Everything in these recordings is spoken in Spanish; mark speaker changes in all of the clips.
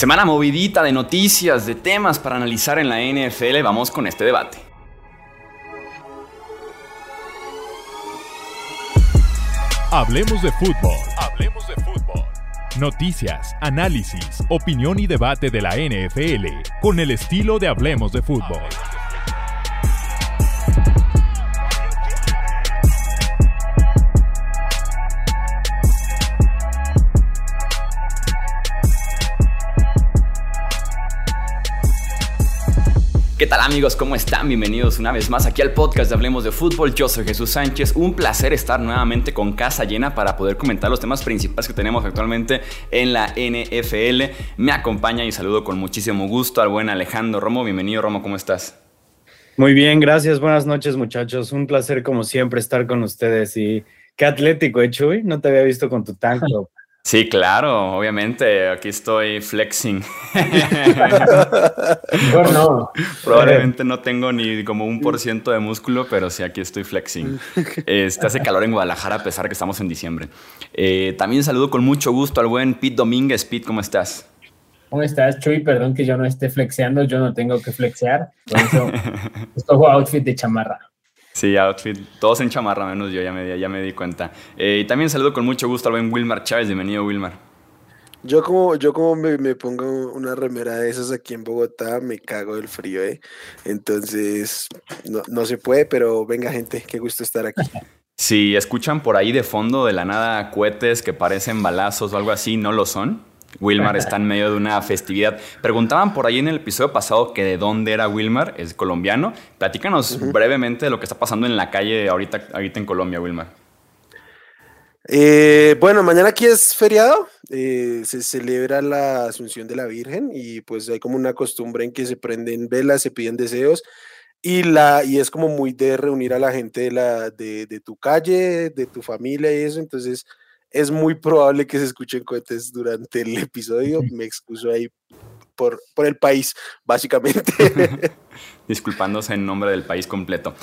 Speaker 1: Semana movidita de noticias, de temas para analizar en la NFL. Vamos con este debate.
Speaker 2: Hablemos de fútbol. Hablemos de fútbol. Noticias, análisis, opinión y debate de la NFL con el estilo de Hablemos de fútbol.
Speaker 1: Amigos? ¿Cómo están? Bienvenidos una vez más aquí al podcast de Hablemos de Fútbol. Yo soy Jesús Sánchez. Un placer estar nuevamente con casa llena para poder comentar los temas principales que tenemos actualmente en la NFL. Me acompaña y saludo con muchísimo gusto al buen Alejandro Romo. Bienvenido Romo, ¿cómo estás?
Speaker 3: Muy bien, gracias. Buenas noches muchachos. Un placer como siempre estar con ustedes y qué atlético, ¿eh, Chuy? No te había visto con tu tank
Speaker 1: Sí, claro, obviamente, aquí estoy flexing.
Speaker 3: no.
Speaker 1: Probablemente no tengo ni como un por ciento de músculo, pero sí, aquí estoy flexing. Este, hace calor en Guadalajara a pesar que estamos en diciembre. Eh, también saludo con mucho gusto al buen Pete Domínguez. Pete, ¿cómo estás?
Speaker 4: ¿Cómo estás, Chuy? Perdón que yo no esté flexeando, yo no tengo que flexear. Por eso escojo outfit de chamarra.
Speaker 1: Sí, outfit, todos en chamarra, menos yo, ya me, ya me di cuenta. Eh, y también saludo con mucho gusto al buen Wilmar Chávez. Bienvenido, Wilmar.
Speaker 5: Yo como, yo como me, pongo una remera de esas aquí en Bogotá, me cago del frío, ¿eh? Entonces, no, no se puede, pero venga gente, qué gusto estar aquí.
Speaker 1: Si escuchan por ahí de fondo de la nada cohetes que parecen balazos o algo así, no lo son. Wilmar está en medio de una festividad. Preguntaban por ahí en el episodio pasado que de dónde era Wilmar, es colombiano. Platícanos brevemente de lo que está pasando en la calle ahorita, ahorita en Colombia, Wilmar.
Speaker 5: Eh, bueno, mañana aquí es feriado, eh, se celebra la Asunción de la Virgen y pues hay como una costumbre en que se prenden velas, se piden deseos y, la, y es como muy de reunir a la gente de, la, de, de tu calle, de tu familia y eso, entonces es muy probable que se escuchen cohetes durante el episodio. Me excuso ahí por, por el país, básicamente.
Speaker 1: Disculpándose en nombre del país completo.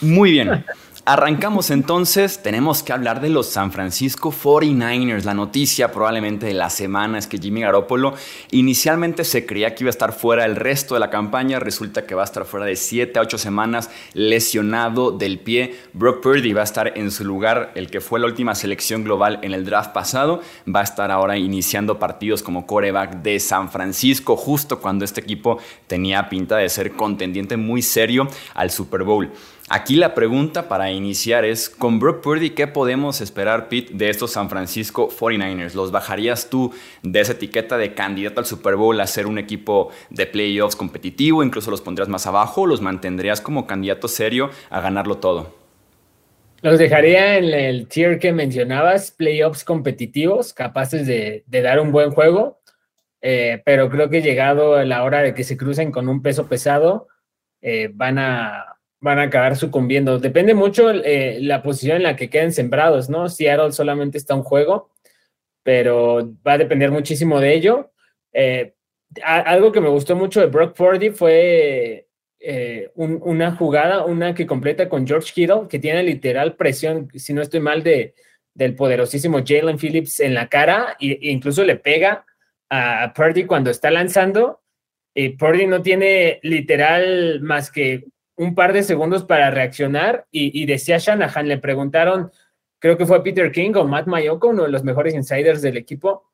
Speaker 1: Muy bien. Arrancamos entonces, tenemos que hablar de los San Francisco 49ers. La noticia probablemente de la semana es que Jimmy Garoppolo inicialmente se creía que iba a estar fuera el resto de la campaña, resulta que va a estar fuera de 7 a 8 semanas lesionado del pie. Brock Purdy va a estar en su lugar, el que fue la última selección global en el draft pasado, va a estar ahora iniciando partidos como coreback de San Francisco, justo cuando este equipo tenía pinta de ser contendiente muy serio al Super Bowl. Aquí la pregunta para iniciar es, con Brock Purdy, ¿qué podemos esperar, Pete, de estos San Francisco 49ers? ¿Los bajarías tú de esa etiqueta de candidato al Super Bowl a ser un equipo de playoffs competitivo? ¿Incluso los pondrías más abajo o los mantendrías como candidato serio a ganarlo todo?
Speaker 4: Los dejaría en el tier que mencionabas, playoffs competitivos, capaces de, dar un buen juego, eh, pero creo que llegado la hora de que se crucen con un peso pesado, eh, van a van a acabar sucumbiendo. Depende mucho eh, la posición en la que queden sembrados, ¿no? Seattle solamente está un juego, pero va a depender muchísimo de ello. Eh, algo que me gustó mucho de Brock Purdy fue eh, una jugada, una que completa con George Kittle, que tiene literal presión, si no estoy mal, de, del poderosísimo Jalen Phillips en la cara e, incluso le pega a Purdy cuando está lanzando. Y Purdy no tiene literal más que un par de segundos para reaccionar y, decía Shanahan, le preguntaron, creo que fue Peter King o Matt Mayoko, uno de los mejores insiders del equipo,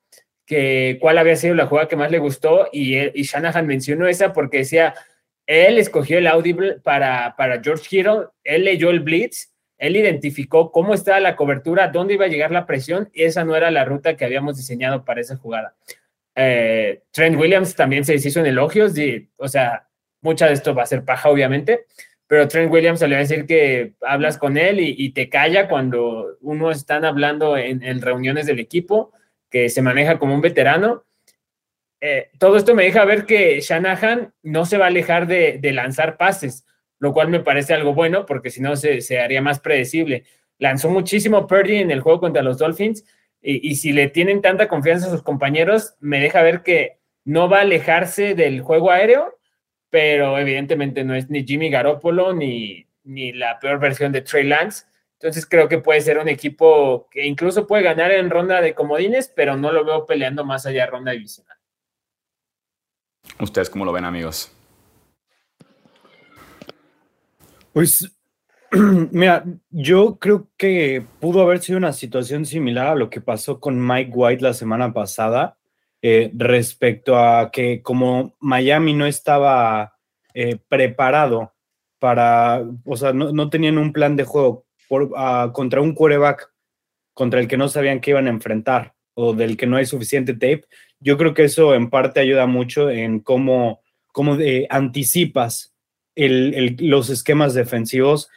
Speaker 4: que cuál había sido la jugada que más le gustó y, y Shanahan mencionó esa porque decía, él escogió el audible para, para George Kittle, él leyó el blitz, él identificó cómo estaba la cobertura, dónde iba a llegar la presión y esa no era la ruta que habíamos diseñado para esa jugada. Eh, Trent Williams también se deshizo en elogios, y, o sea, mucha de esto va a ser paja, obviamente, pero Trent Williams se le va a decir que hablas con él y, te calla cuando uno están hablando en, reuniones del equipo, que se maneja como un veterano. Eh, todo esto me deja ver que Shanahan no se va a alejar de, lanzar pases, lo cual me parece algo bueno porque si no se, haría más predecible. Lanzó muchísimo Purdy en el juego contra los Dolphins y, y si le tienen tanta confianza a sus compañeros, me deja ver que no va a alejarse del juego aéreo pero evidentemente no es ni Jimmy Garoppolo ni, ni la peor versión de Trey Lance. Entonces creo que puede ser un equipo que incluso puede ganar en ronda de comodines, pero no lo veo peleando más allá de ronda divisional.
Speaker 1: ¿Ustedes cómo lo ven, amigos?
Speaker 3: Pues, mira, yo creo que pudo haber sido una situación similar a lo que pasó con Mike White la semana pasada, eh, respecto a que como Miami no estaba eh, preparado para, o sea, no, tenían un plan de juego ah, contra un quarterback contra el que no sabían que iban a enfrentar o del que no hay suficiente tape, yo creo que eso en parte ayuda mucho en cómo, cómo eh, anticipas los esquemas defensivos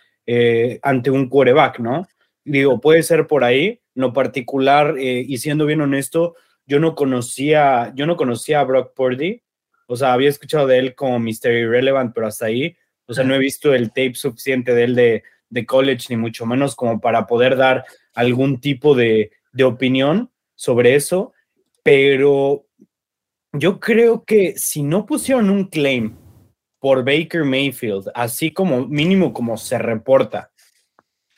Speaker 3: ante un quarterback, ¿no? Digo, puede ser por ahí, no particular, y siendo bien honesto, yo no conocía, yo no conocía a Brock Purdy, o sea, había escuchado de él como Mr. Irrelevant, pero hasta ahí, o sea, no he visto el tape suficiente de él de, de college, ni mucho menos como para poder dar algún tipo de, de opinión sobre eso, pero yo creo que si no pusieron un claim por Baker Mayfield, así como mínimo como se reporta,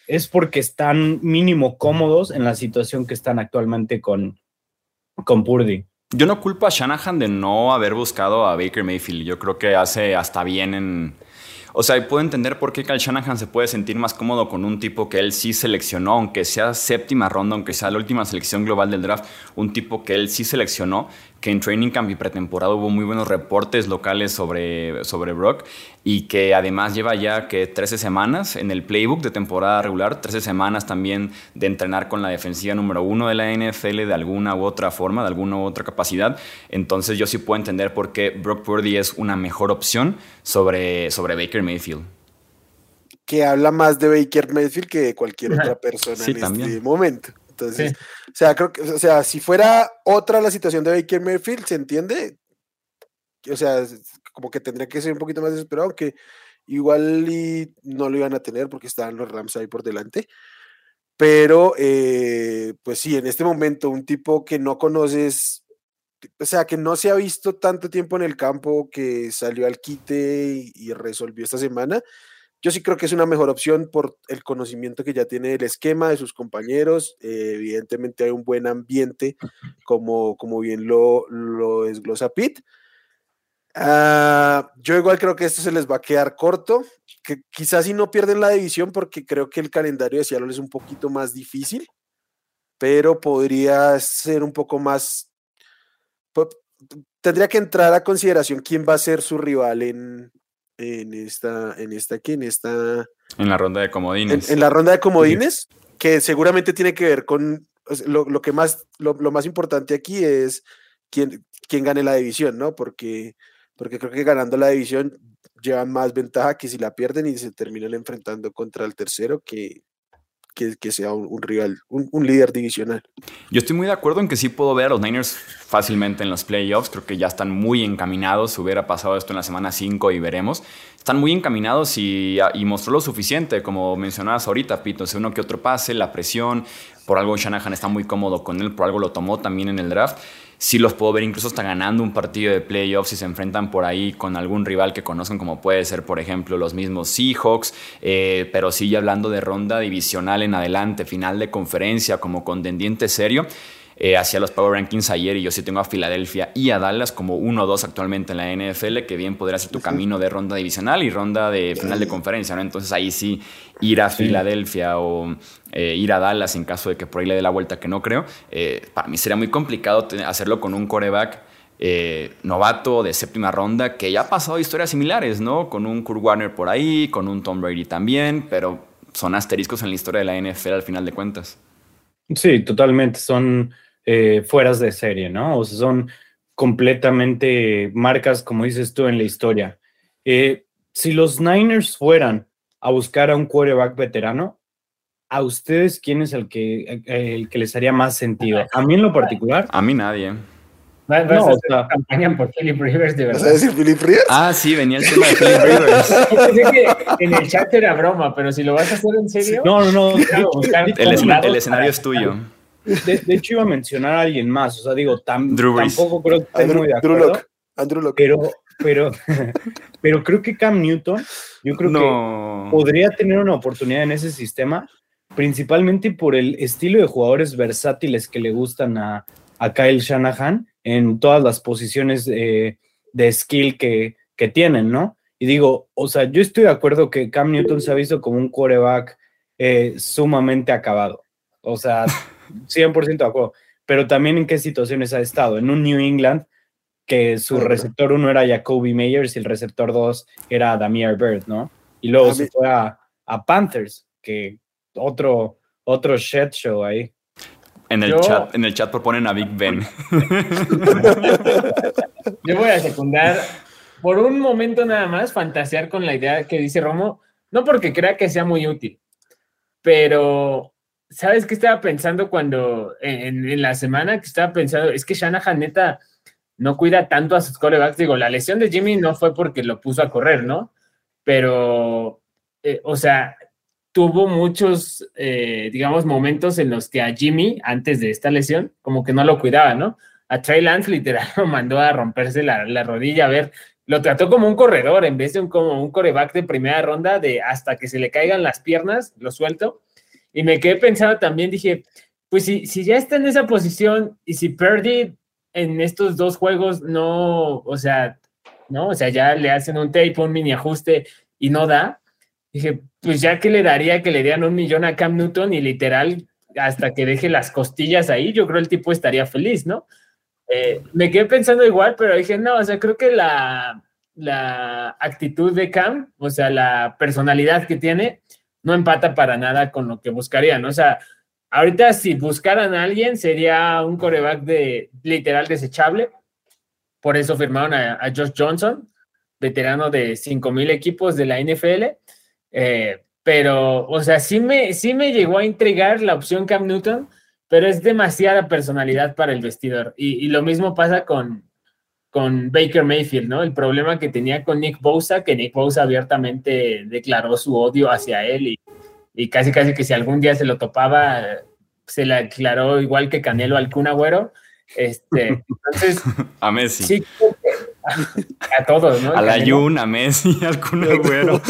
Speaker 3: es porque están mínimo cómodos en la situación que están actualmente con, con Purdy.
Speaker 1: Yo no culpo a Shanahan de no haber buscado a Baker Mayfield. Yo creo que hace hasta bien en, o sea, puedo entender por qué Kyle Shanahan se puede sentir más cómodo con un tipo que él sí seleccionó, aunque sea séptima ronda, aunque sea la última selección global del draft, un tipo que él sí seleccionó que en Training Camp y pretemporada hubo muy buenos reportes locales sobre, sobre Brock y que además lleva ya que 13 semanas en el playbook de temporada regular, 13 semanas también de entrenar con la defensiva número uno de la NFL de alguna u otra forma, de alguna u otra capacidad. Entonces yo sí puedo entender por qué Brock Purdy es una mejor opción sobre, sobre Baker Mayfield.
Speaker 5: Que habla más de Baker Mayfield que de cualquier otra persona en este momento. Entonces, o sea, creo que, o sea, si fuera otra la situación de Baker Mayfield, ¿se entiende? O sea, como que tendría que ser un poquito más desesperado, aunque igual y no lo iban a tener porque estaban los Rams ahí por delante. Pero, eh, pues sí, en este momento, un tipo que no conoces, o sea, que no se ha visto tanto tiempo en el campo, que salió al quite y resolvió esta semana, yo sí creo que es una mejor opción por el conocimiento que ya tiene del esquema de sus compañeros. Eh, evidentemente hay un buen ambiente, como, como bien lo, lo desglosa Pitt. Ah, yo igual creo que esto se les va a quedar corto, que quizás si no pierden la división porque creo que el calendario de Seattle es un poquito más difícil, pero podría ser un poco más... Tendría que entrar a consideración quién va a ser su rival en, en esta, en esta, aquí, en esta...
Speaker 1: En la ronda de comodines.
Speaker 5: En, la ronda de comodines, que seguramente tiene que ver con, lo, que más, lo, más importante aquí es quién, quién gane la división, ¿no? Porque, porque creo que ganando la división llevan más ventaja que si la pierden y se terminan enfrentando contra el tercero que, que, sea un, rival, un, líder divisional.
Speaker 1: Yo estoy muy de acuerdo en que sí puedo ver a los Niners fácilmente en los playoffs. Creo que ya están muy encaminados. Hubiera pasado esto en la semana 5 y veremos. Están muy encaminados y, mostró lo suficiente, como mencionabas ahorita, Pito. Uno que otro pase, la presión. Por algo Shanahan está muy cómodo con él, por algo lo tomó también en el draft sí los puedo ver incluso hasta ganando un partido de playoffs si se enfrentan por ahí con algún rival que conozcan, como puede ser, por ejemplo, los mismos Seahawks, eh, pero sí hablando de ronda divisional en adelante, final de conferencia, como contendiente serio. Eh, hacia los Power Rankings ayer y yo sí tengo a Filadelfia y a Dallas como uno o dos actualmente en la NFL, que bien podría ser tu camino de ronda divisional y ronda de final de conferencia, ¿no? Entonces ahí sí ir a Filadelfia o eh, ir a Dallas en caso de que por ahí le dé la vuelta, que no creo, eh, para mí sería muy complicado hacerlo con un coreback. novato de séptima ronda que ya ha pasado historias similares, ¿no? Con un Kurt Warner por ahí, con un Tom Brady también, pero son asteriscos en la historia de la NFL al final de cuentas.
Speaker 3: Sí, totalmente. Son eh, fueras de serie, ¿no? O sea, son completamente marcas, como dices tú, en la historia. Eh, si los Niners fueran a buscar a un quarterback veterano, ¿a ustedes quién es el que, el que les haría más sentido? A mí en lo particular.
Speaker 1: A mí nadie.
Speaker 4: No, o sea, campaña por Philip Rivers, de verdad.
Speaker 5: decir Philip Rivers?
Speaker 1: Ah, sí, venía el tema de Philip Rivers.
Speaker 4: que en el chat era broma, pero si lo vas a hacer en serio.
Speaker 3: No, no, no.
Speaker 1: el, escenario es tuyo.
Speaker 3: De, hecho, iba a mencionar a alguien más. O sea, digo, tampoco creo que esté muy de acuerdo.
Speaker 5: Andrew
Speaker 3: Pero, pero, pero creo que Cam Newton, yo creo que podría tener una oportunidad en ese sistema, principalmente por el estilo de jugadores versátiles que le gustan a, a Kyle Shanahan en todas las posiciones de skill que, que tienen, ¿no? Y digo, o sea, yo estoy de acuerdo que Cam Newton se ha visto como un quarterback eh, sumamente acabado. O sea, 100% de acuerdo. Pero también en qué situaciones ha estado. En un New England que su receptor uno era Jacoby Meyers y el receptor dos era Damier Bird, ¿no? Y luego se fue a, Panthers, que otro, otro shit show ahí.
Speaker 1: En el, chat, en el chat proponen a Big Ben.
Speaker 4: Yo voy a secundar por un momento nada más, fantasear con la idea que dice Romo, no porque crea que sea muy útil, pero ¿sabes qué estaba pensando cuando en, en la semana que estaba pensando? Es que Shanahan neta no cuida tanto a sus corebacks. Digo, la lesión de Jimmy no fue porque lo puso a correr, ¿no? Pero, eh, o sea, tuvo muchos, eh, digamos, momentos en los que a Jimmy, antes de esta lesión, como que no lo cuidaba, ¿no? A Trey Lance literal lo mandó a romperse la, rodilla, a ver, lo trató como un corredor en vez de un, como un coreback de primera ronda, de hasta que se le caigan las piernas, lo suelto. Y me quedé pensando también, dije, pues si, si ya está en esa posición y si Purdy en estos dos juegos no, o sea, ¿no? O sea, ya le hacen un tape, un mini ajuste y no da. Dije, pues ya que le daría que le dieran un millón a Cam Newton y literal hasta que deje las costillas ahí, yo creo el tipo estaría feliz, ¿no? Eh, me quedé pensando igual, pero dije, no, o sea, creo que la, la actitud de Cam, o sea, la personalidad que tiene, no empata para nada con lo que buscarían, ¿no? O sea, Ahorita, si buscaran a alguien, sería un coreback de literal desechable. Por eso firmaron a, Josh Johnson, veterano de 5000 equipos de la NFL. Eh, pero, o sea, sí me, sí me llegó a intrigar la opción Cam Newton, pero es demasiada personalidad para el vestidor. Y, lo mismo pasa con, con Baker Mayfield, ¿no? El problema que tenía con Nick Bosa, que Nick Bosa abiertamente declaró su odio hacia él y y casi casi que si algún día se lo topaba, se le aclaró igual que Canelo al Kun Agüero. Este, entonces,
Speaker 1: a Messi.
Speaker 4: Sí, a todos, ¿no?
Speaker 1: A la Jun, a Messi, al Kun Agüero.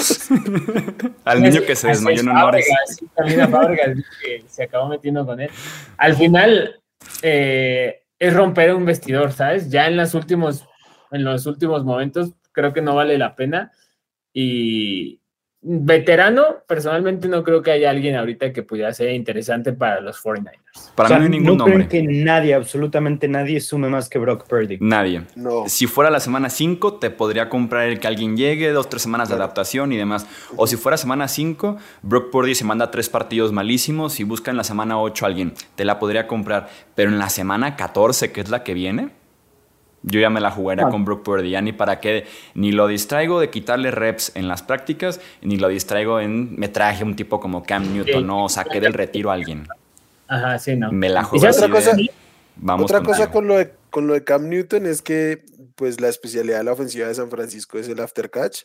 Speaker 1: al niño que se desmayó en honores.
Speaker 4: Sí, también a Fábregas, que se acabó metiendo con él. Al final, eh, es romper un vestidor, ¿sabes? Ya en, los últimos, en los últimos momentos creo que no vale la pena. Y, veterano, personalmente no creo que haya alguien ahorita que pudiera ser interesante para los 49ers.
Speaker 1: Para mí no hay ningún no nombre.
Speaker 3: que nadie, absolutamente nadie sume más que Brock Purdy.
Speaker 1: Nadie. No. Si fuera la semana 5, te podría comprar el que alguien llegue, dos, tres semanas de adaptación y demás. O si fuera semana 5, Brock Purdy se manda tres partidos malísimos y busca en la semana 8 a alguien. Te la podría comprar. Pero en la semana 14, que es la que viene, yo ya me la jugaría ah. con Brook Purdy, ya ni para qué, ni lo distraigo de quitarle reps en las prácticas, ni lo distraigo en me traje un tipo como Cam Newton, no, saqué del retiro a alguien.
Speaker 4: Ajá, sí, no.
Speaker 1: Me la jugué.
Speaker 5: Otra cosa, Vamos otra cosa con lo, de, con lo de Cam Newton es que pues la especialidad de la ofensiva de San Francisco es el after catch.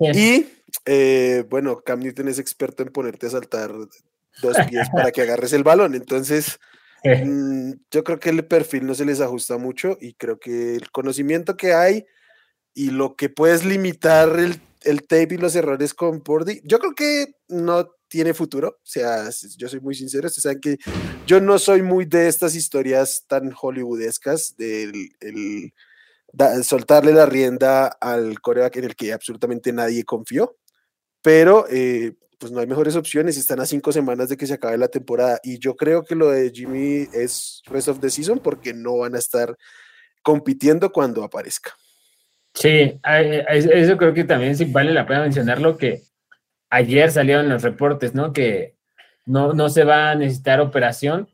Speaker 5: Y eh, bueno, Cam Newton es experto en ponerte a saltar dos pies para que agarres el balón. Entonces, Mm, yo creo que el perfil no se les ajusta mucho y creo que el conocimiento que hay y lo que puedes limitar el, el tape y los errores con Pordy, yo creo que no tiene futuro. O sea, yo soy muy sincero, ustedes saben que yo no soy muy de estas historias tan hollywoodescas del el, soltarle la rienda al coreback en el que absolutamente nadie confió. Pero eh, pues no hay mejores opciones. Están a cinco semanas de que se acabe la temporada. Y yo creo que lo de Jimmy es rest of the season porque no van a estar compitiendo cuando aparezca.
Speaker 4: Sí, eso creo que también sí vale la pena mencionarlo, que ayer salieron los reportes, ¿no? Que no, no se va a necesitar operación,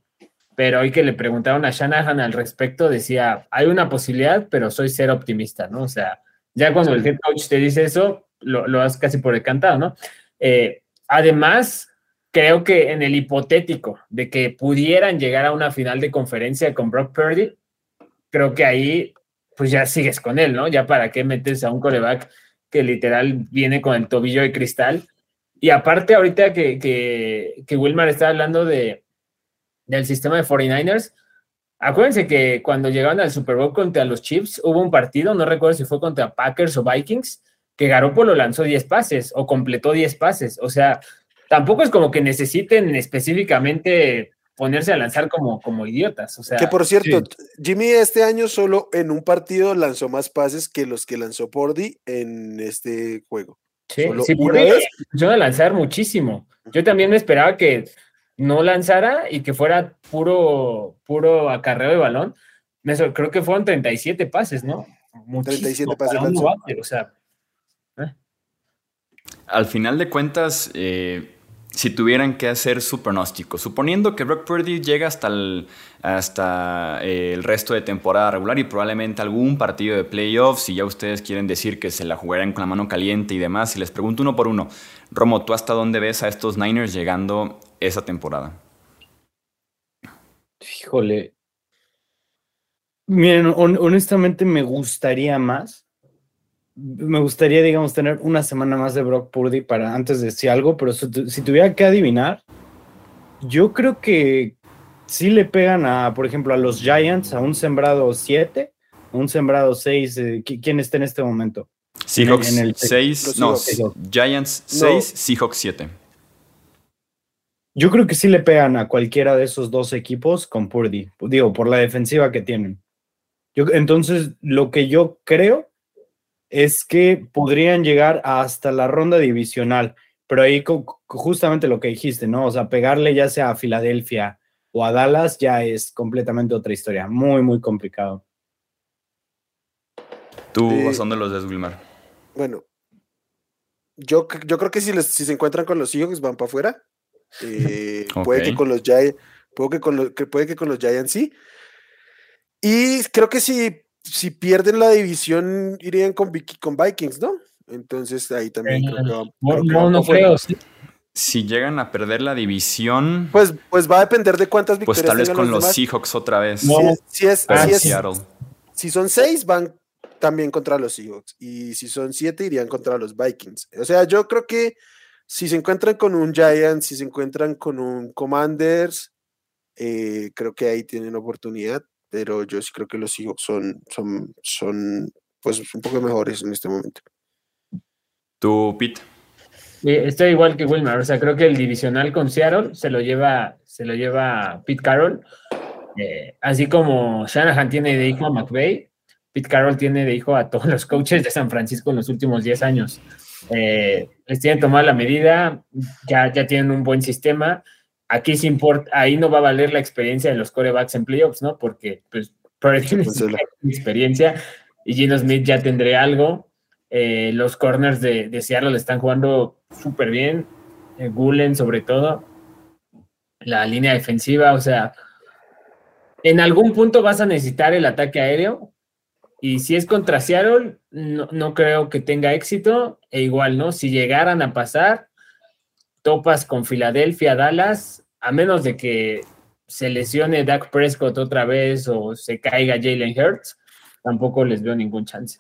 Speaker 4: pero hoy que le preguntaron a Shanahan al respecto, decía, hay una posibilidad, pero soy ser optimista, ¿no? O sea, ya cuando el head coach te dice eso, lo, lo has casi por decantado, ¿no? Eh, Además, creo que en el hipotético de que pudieran llegar a una final de conferencia con Brock Purdy, creo que ahí pues ya sigues con él, ¿no? Ya para qué metes a un coreback que literal viene con el tobillo de cristal. Y aparte ahorita que, que, Wilmar está hablando de, del sistema de 49ers, acuérdense que cuando llegaron al Super Bowl contra los Chiefs, hubo un partido, no recuerdo si fue contra Packers o Vikings, que Garoppolo lanzó 10 pases o completó 10 pases. O sea, tampoco es como que necesiten específicamente ponerse a lanzar como, como idiotas. O sea,
Speaker 5: que por cierto, Jimmy este año solo en un partido lanzó más pases que los que lanzó Pordy en este juego.
Speaker 4: Sí, sí Pordy a lanzar muchísimo. Yo también me esperaba que no lanzara y que fuera puro, puro acarreo de balón. Me, creo que fueron 37 pases, ¿no?
Speaker 5: Muchísimo 37 pases.
Speaker 4: o sea.
Speaker 1: Al final de cuentas, eh, si tuvieran que hacer su pronóstico, suponiendo que Brock Purdy llega hasta el, hasta eh, el resto de temporada regular y probablemente algún partido de playoffs, si ya ustedes quieren decir que se la jugaran con la mano caliente y demás, y les pregunto uno por uno, Romo, ¿tú hasta dónde ves a estos Niners llegando esa temporada?
Speaker 3: Híjole. Miren, honestamente me gustaría más me gustaría, digamos, tener una semana más de Brock Purdy para antes de decir algo, pero si, tuviera que adivinar, yo creo que sí le pegan a, por ejemplo, a los Giants, a un sembrado 7, un sembrado 6. Eh, ¿Quién está en este momento?
Speaker 1: Seahawks 6, no, Giants 6, Seahawks 7.
Speaker 3: Yo creo que sí le pegan a cualquiera de esos dos equipos con Purdy, digo, por la defensiva que tienen. Yo, entonces, lo que yo creo es que podrían llegar hasta la ronda divisional, pero ahí justamente lo que dijiste, ¿no? O sea, pegarle ya sea a Filadelfia o a Dallas ya es completamente otra historia, muy, muy complicado.
Speaker 1: ¿Tú eh, dónde los des, Wilmar?
Speaker 5: Bueno, yo, yo creo que si, si se encuentran con los Seahawks van para afuera. Eh, puede que con los Giants, puede que con los, puede que con los Giants sí. Y creo que si si pierden la división, irían con, con Vikings, ¿no? Entonces ahí también creo que
Speaker 4: va, no, no, creo,
Speaker 1: Si llegan a perder la división.
Speaker 5: Pues, pues va a depender de cuántas
Speaker 1: victorias. Pues tal vez con los, Seahawks otra vez.
Speaker 5: Si, es, si, son seis, van también contra los Seahawks. Y si son siete, irían contra los Vikings. O sea, yo creo que si se encuentran con un Giants, si se encuentran con un Commanders, eh, creo que ahí tienen oportunidad pero yo sí creo que los Seahawks son, son, son pues un poco mejores en este momento.
Speaker 1: ¿Tú, Pete?
Speaker 4: Estoy igual que Wilmar, o sea, creo que el divisional con Seattle se lo lleva, se lo lleva Pete Carroll, eh, así como Shanahan tiene de hijo a McVeigh, Pete Carroll tiene de hijo a todos los coaches de San Francisco en los últimos 10 años. Eh, les tienen tomado la medida, ya, ya tienen un buen sistema, aquí sí importa, ahí no va a valer la experiencia de los corebacks en playoffs, ¿no? Porque pues tiene experiencia y Gino Smith ya tendré algo. Eh, los corners de, de, Seattle están jugando súper bien. Eh, Gulen, sobre todo. La línea defensiva, o sea, en algún punto vas a necesitar el ataque aéreo. Y si es contra Seattle, no, no creo que tenga éxito. E igual, ¿no? Si llegaran a pasar, topas con Filadelfia, Dallas, a menos de que se lesione Dak Prescott otra vez o se caiga Jalen Hurts, tampoco les veo ningún chance.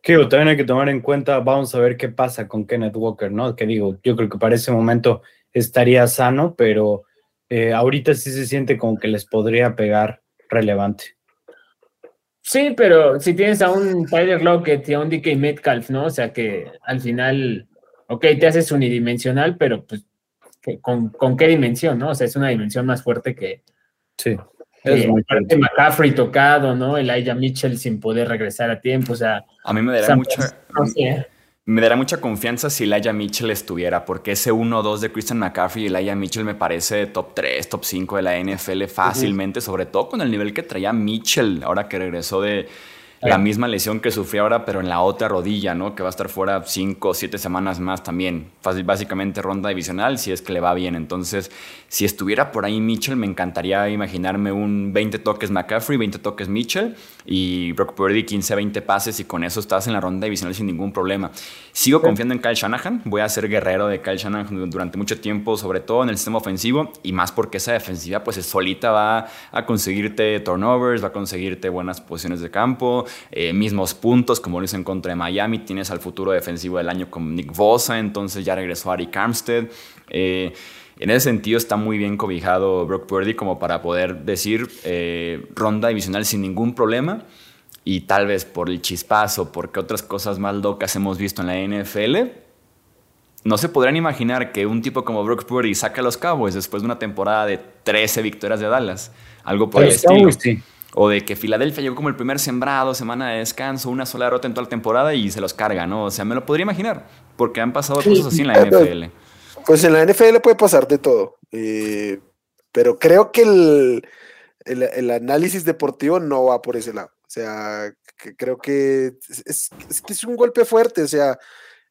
Speaker 3: Que también hay que tomar en cuenta, vamos a ver qué pasa con Kenneth Walker, ¿no? Que digo, yo creo que para ese momento estaría sano, pero eh, ahorita sí se siente como que les podría pegar relevante.
Speaker 4: Sí, pero si tienes a un Tyler Lockett y a un DK Metcalf, ¿no? O sea que al final ok, te haces unidimensional, pero pues, ¿con, ¿con, qué dimensión, no? O sea, es una dimensión más fuerte que...
Speaker 3: Sí.
Speaker 4: Es muy McCaffrey tocado, ¿no? El Elijah Mitchell sin poder regresar a tiempo, o sea...
Speaker 1: A mí me dará mucha... Me dará mucha confianza si Elijah Mitchell estuviera, porque ese 1-2 de Christian McCaffrey y Elijah Mitchell me parece top 3, top 5 de la NFL fácilmente, sobre todo con el nivel que traía Mitchell ahora que regresó de, la misma lesión que sufrió ahora, pero en la otra rodilla, ¿no? Que va a estar fuera cinco o siete semanas más también. Básicamente ronda divisional, si es que le va bien. Entonces, si estuviera por ahí Mitchell, me encantaría imaginarme un 20 toques McCaffrey, 20 toques Mitchell y Brock Purdy 15, 20 pases y con eso estás en la ronda divisional sin ningún problema. Sigo confiando en Kyle Shanahan. Voy a ser guerrero de Kyle Shanahan durante mucho tiempo, sobre todo en el sistema ofensivo y más porque esa defensiva, pues solita va a conseguirte turnovers, va a conseguirte buenas posiciones de campo eh, mismos puntos, como lo hizo en contra de Miami. Tienes al futuro defensivo del año con Nick Bosa, entonces ya regresó Ari Armstead. Eh, en ese sentido está muy bien cobijado Brock Purdy como para poder decir eh, ronda divisional sin ningún problema. Y tal vez por el chispazo, porque otras cosas más locas hemos visto en la NFL, no se podrían imaginar que un tipo como Brooks Purdy saca a los Cowboys después de una temporada de 13 victorias de Dallas. Algo por el estilo. O de que Filadelfia llegó como el primer sembrado, semana de descanso, una sola derrota en toda la temporada y se los carga, ¿no? O sea, me lo podría imaginar, porque han pasado cosas así en la NFL.
Speaker 5: Pues en la NFL puede pasar de todo. Eh, pero creo que el, el, análisis deportivo no va por ese lado. O sea, creo que es, es, un golpe fuerte. O sea,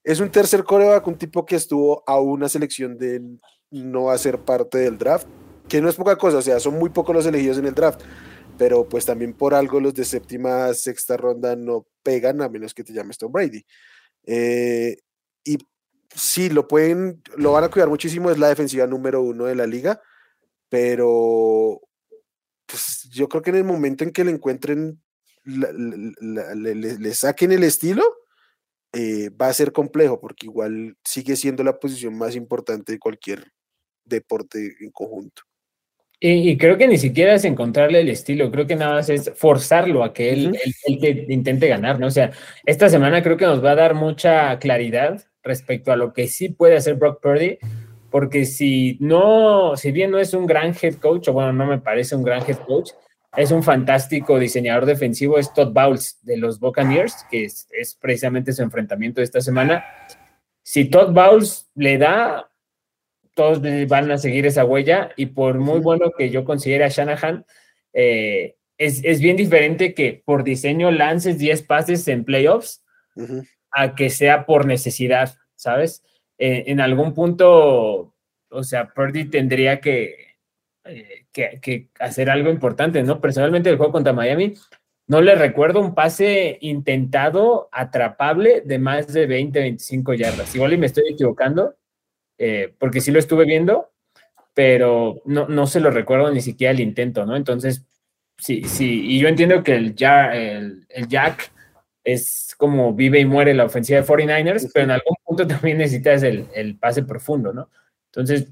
Speaker 5: es un tercer coreback, un tipo que estuvo a una selección de no hacer parte del draft, que no es poca cosa. O sea, son muy pocos los elegidos en el draft. Pero pues también por algo los de séptima, sexta ronda no pegan a menos que te llames Tom Brady. Eh, y sí, lo pueden, lo van a cuidar muchísimo, es la defensiva número uno de la liga, pero pues yo creo que en el momento en que le encuentren, le, saquen el estilo, eh, va a ser complejo, porque igual sigue siendo la posición más importante de cualquier deporte en conjunto.
Speaker 4: Y, creo que ni siquiera es encontrarle el estilo, creo que nada más es forzarlo a que él, él, intente ganar, ¿no? O sea, esta semana creo que nos va a dar mucha claridad respecto a lo que sí puede hacer Brock Purdy, porque si no, si bien no es un gran head coach, o bueno, no me parece un gran head coach, es un fantástico diseñador defensivo, es Todd Bowles de los Buccaneers, que es, precisamente su enfrentamiento de esta semana. Si Todd Bowles le da, todos van a seguir esa huella, y por muy bueno que yo considere a Shanahan, eh, es, es, bien diferente que por diseño lances 10 pases en playoffs a que sea por necesidad, ¿sabes? Eh, en algún punto, o sea, Purdy tendría que, eh, que, hacer algo importante, ¿no? Personalmente, el juego contra Miami, no le recuerdo un pase intentado atrapable de más de 20, 25 yardas. Igual y me estoy equivocando, eh, porque sí lo estuve viendo, pero no, no se lo recuerdo ni siquiera el intento, ¿no? Entonces, sí, sí, y yo entiendo que el, el, el Jack es como vive y muere la ofensiva de 49ers, pero en algún punto también necesitas el, el, pase profundo, ¿no? Entonces,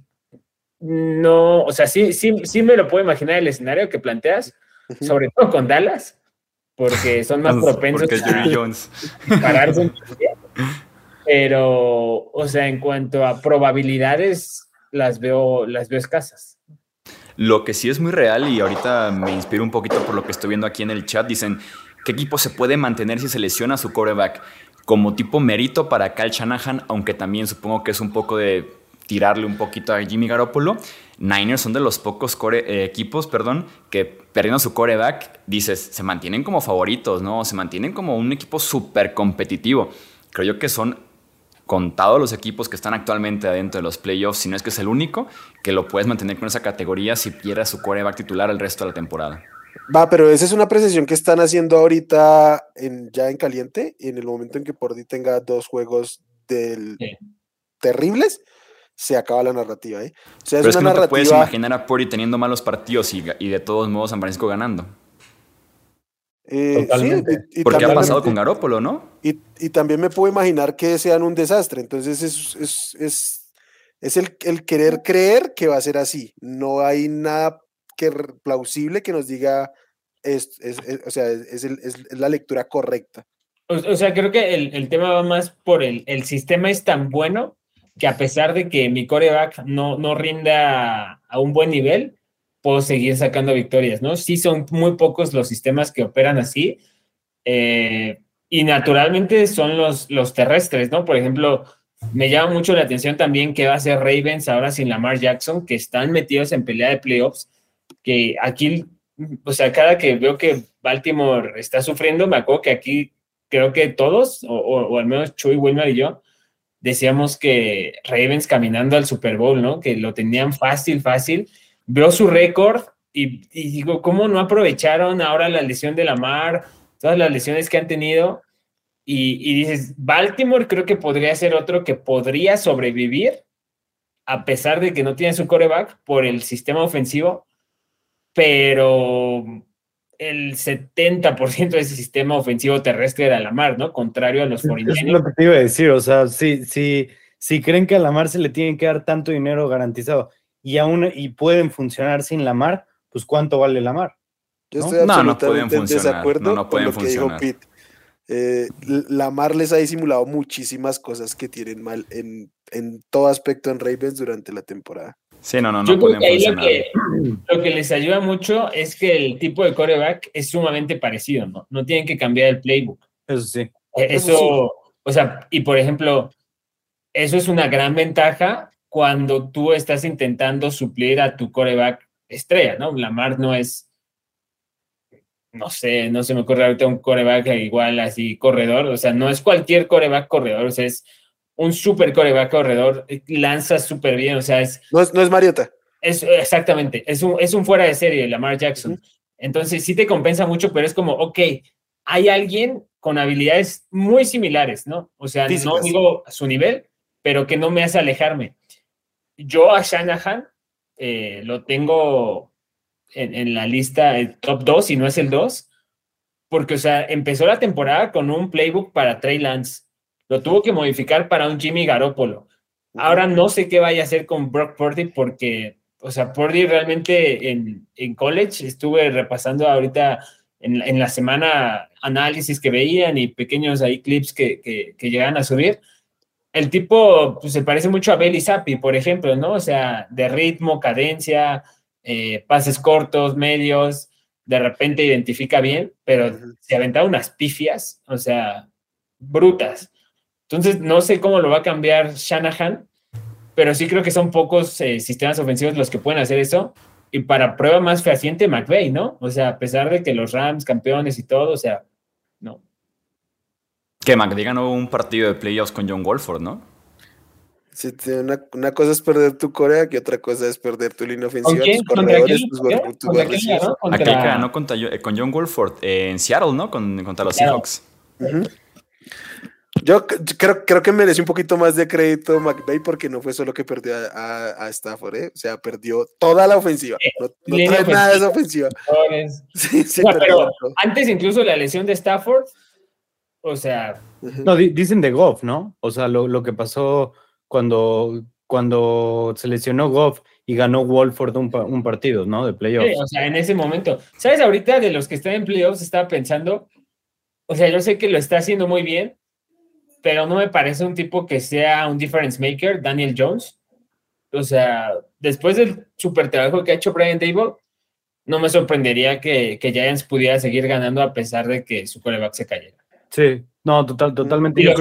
Speaker 4: no, o sea, sí, sí, sí me lo puedo imaginar el escenario que planteas, sobre todo con Dallas, porque son más propensos a Jones. pararse Pero, o sea, en cuanto a probabilidades, las veo, las veo escasas.
Speaker 1: Lo que sí es muy real, y ahorita me inspiro un poquito por lo que estoy viendo aquí en el chat, dicen, ¿Qué equipo se puede mantener si se lesiona su quarterback? Como tipo mérito para Kyle Shanahan, aunque también supongo que es un poco de tirarle un poquito a Jimmy Garoppolo. Niners son de los pocos eh, equipos, perdón, que perdiendo su quarterback, dices, se mantienen como favoritos, ¿no? Se mantienen como un equipo súper competitivo. Creo yo que son contados los equipos que están actualmente adentro de los playoffs, si no es que es el único, que lo puedes mantener con esa categoría si pierde su quarterback titular el resto de la temporada.
Speaker 5: Va, pero esa es una precesión que están haciendo ahorita en, ya en caliente, y en el momento en que Pordy tenga dos juegos del terribles, se acaba la narrativa. ¿eh?
Speaker 1: O sea, es pero una es que no te puedes imaginar a Pordy teniendo malos partidos y, de todos modos San Francisco ganando.
Speaker 5: Eh,
Speaker 1: sí, Porque ha pasado con Garópolo, ¿no?
Speaker 5: Y, también me puedo imaginar que sean un desastre. Entonces es, es, es, es el, el, querer creer que va a ser así. No hay nada que plausible que nos diga, es, o sea, es, la lectura correcta.
Speaker 4: O, sea, creo que el, tema va más por el, el sistema es tan bueno que a pesar de que mi coreback no, no rinda a un buen nivel, puedo seguir sacando victorias, ¿no? Sí son muy pocos los sistemas que operan así. Eh, y naturalmente son los, los terrestres, ¿no? Por ejemplo, me llama mucho la atención también que va a ser Ravens ahora sin Lamar Jackson, que están metidos en pelea de playoffs que aquí, o sea, cada que veo que Baltimore está sufriendo, me acuerdo que aquí creo que todos, o, al menos Chuy, Wilmer y yo, decíamos que Ravens caminando al Super Bowl, ¿no? Que lo tenían fácil, fácil. Veo su récord y, digo, ¿cómo no aprovecharon ahora la lesión de Lamar, todas las lesiones que han tenido? Y, y, dices, Baltimore creo que podría ser otro que podría sobrevivir a pesar de que no tiene su coreback por el sistema ofensivo pero el 70% de ese sistema ofensivo terrestre era Lamar, ¿no? Contrario a los 49
Speaker 3: Es lo que te iba a decir, o sea, si, si, si creen que a Lamar se le tiene que dar tanto dinero garantizado y aún y pueden funcionar sin Lamar, pues ¿cuánto vale Lamar?
Speaker 5: Yo estoy absolutamente no, no pueden funcionar. desacuerdo no, no con lo que dijo Pete. Eh, Lamar les ha disimulado muchísimas cosas que tienen mal en, en todo aspecto en Ravens durante la temporada.
Speaker 1: Sí, no, no, no pueden
Speaker 4: funcionar. Lo que, les ayuda mucho es que el tipo de coreback es sumamente parecido, ¿no? No tienen que cambiar el playbook.
Speaker 3: Eso sí. E,
Speaker 4: eso, o sea, y por ejemplo, eso es una gran ventaja cuando tú estás intentando suplir a tu coreback estrella, ¿no? Lamar no es, no sé, no se me ocurre ahorita un coreback igual así corredor, o sea, no es cualquier coreback corredor, o sea, es un super coreback corredor, lanza súper bien, o sea, es...
Speaker 5: No es, no es Mariota.
Speaker 4: Es, exactamente, es un, es un fuera de serie, Lamar Jackson. Entonces sí te compensa mucho, pero es como, ok, hay alguien con habilidades muy similares, ¿no? O sea, no digo su nivel, pero que no me hace alejarme. Yo a Shanahan eh, lo tengo en, la lista el top 2 y no es el 2, porque, o sea, empezó la temporada con un playbook para Trey Lance, lo tuvo que modificar para un Jimmy Garoppolo. Ahora no sé qué vaya a hacer con Brock Purdy porque, o sea, Purdy realmente en, en college estuve repasando ahorita en, en, la semana análisis que veían y pequeños ahí clips que, que, que llegan a subir el tipo pues, se parece mucho a Belly Zappi, por ejemplo, ¿no? O sea, de ritmo, cadencia, eh, pases cortos, medios, de repente identifica bien, pero se aventaba unas pifias, o sea, brutas. Entonces, no sé cómo lo va a cambiar Shanahan, pero sí creo que son pocos eh, sistemas ofensivos los que pueden hacer eso. Y para prueba más fehaciente, McVeigh, ¿no? O sea, a pesar de que los Rams, campeones y todo, o sea,
Speaker 1: que McVay ganó un partido de playoffs con John Wolford, ¿no?
Speaker 5: Sí, una, cosa es perder tu Corea, que otra cosa es perder tu línea ofensiva, tus corredores, tus
Speaker 1: Aquel que ganó con John Wolford eh, en Seattle, ¿no? contra los Seahawks.
Speaker 5: Yo creo, creo que merece un poquito más de crédito McVay porque no fue solo que perdió a, Stafford, ¿eh? o sea, perdió toda la ofensiva. No, trae nada de esa ofensiva.
Speaker 4: Sí, sí, pero antes incluso la lesión de Stafford, o sea.
Speaker 3: No, dicen de Goff, ¿no? O sea, lo, que pasó cuando, cuando se lesionó Goff y ganó Wolford un, partido, ¿no? De playoffs.
Speaker 4: Sí, o sea, en ese momento. ¿Sabes? Ahorita de los que están en playoffs estaba pensando, o sea, yo sé que lo está haciendo muy bien, pero no me parece un tipo que sea un difference maker, Daniel Jones. O sea, después del super trabajo que ha hecho Brian Dable, no me sorprendería que, que Giants pudiera seguir ganando a pesar de que su coreback se cayera.
Speaker 3: Sí, no, total, totalmente.